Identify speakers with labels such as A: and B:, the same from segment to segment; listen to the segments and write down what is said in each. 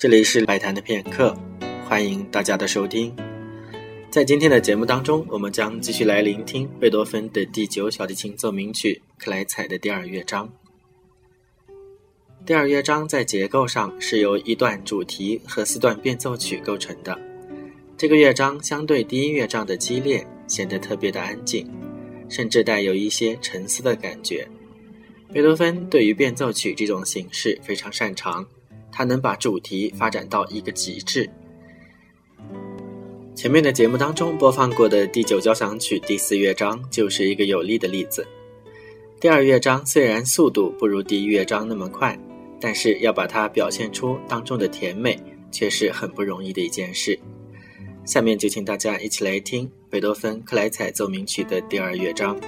A: 这里是百谈的片刻，欢迎大家的收听。在今天的节目当中，我们将继续来聆听贝多芬的第九小提琴奏鸣曲克莱采的第二乐章。第二乐章在结构上是由一段主题和四段变奏曲构成的。这个乐章相对第一乐章的激烈，显得特别的安静，甚至带有一些沉思的感觉。贝多芬对于变奏曲这种形式非常擅长。他能把主题发展到一个极致。前面的节目当中播放过的第九交响曲第四乐章就是一个有力的例子。第二乐章虽然速度不如第一乐章那么快，但是要把它表现出当中的甜美，却是很不容易的一件事。下面就请大家一起来听贝多芬克莱采奏鸣曲的第二乐章。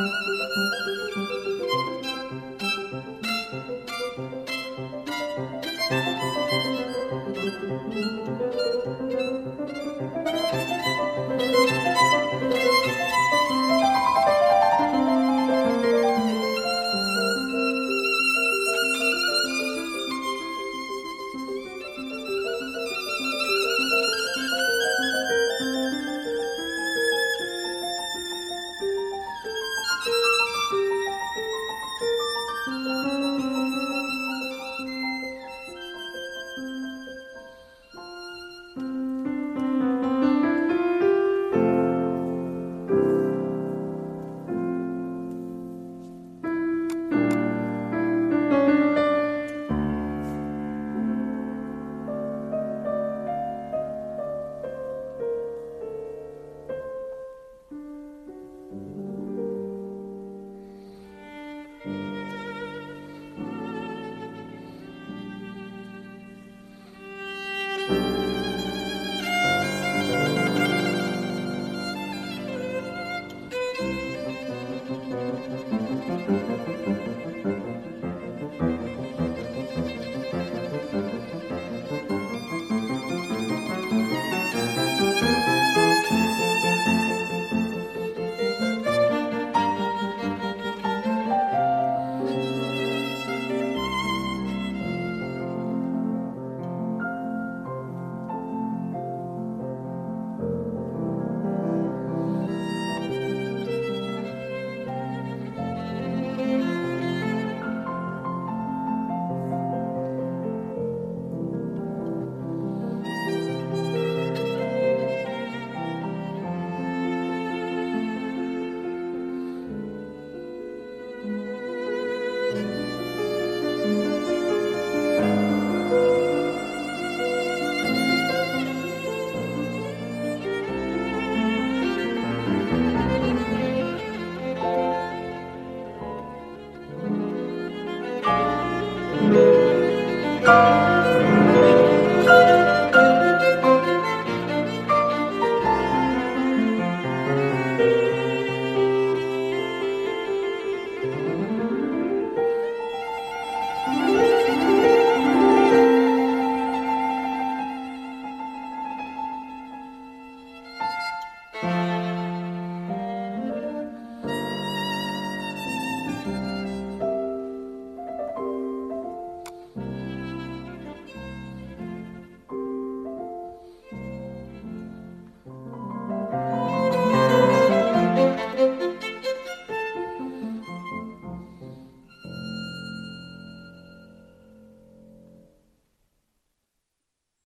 B: Thank
A: you.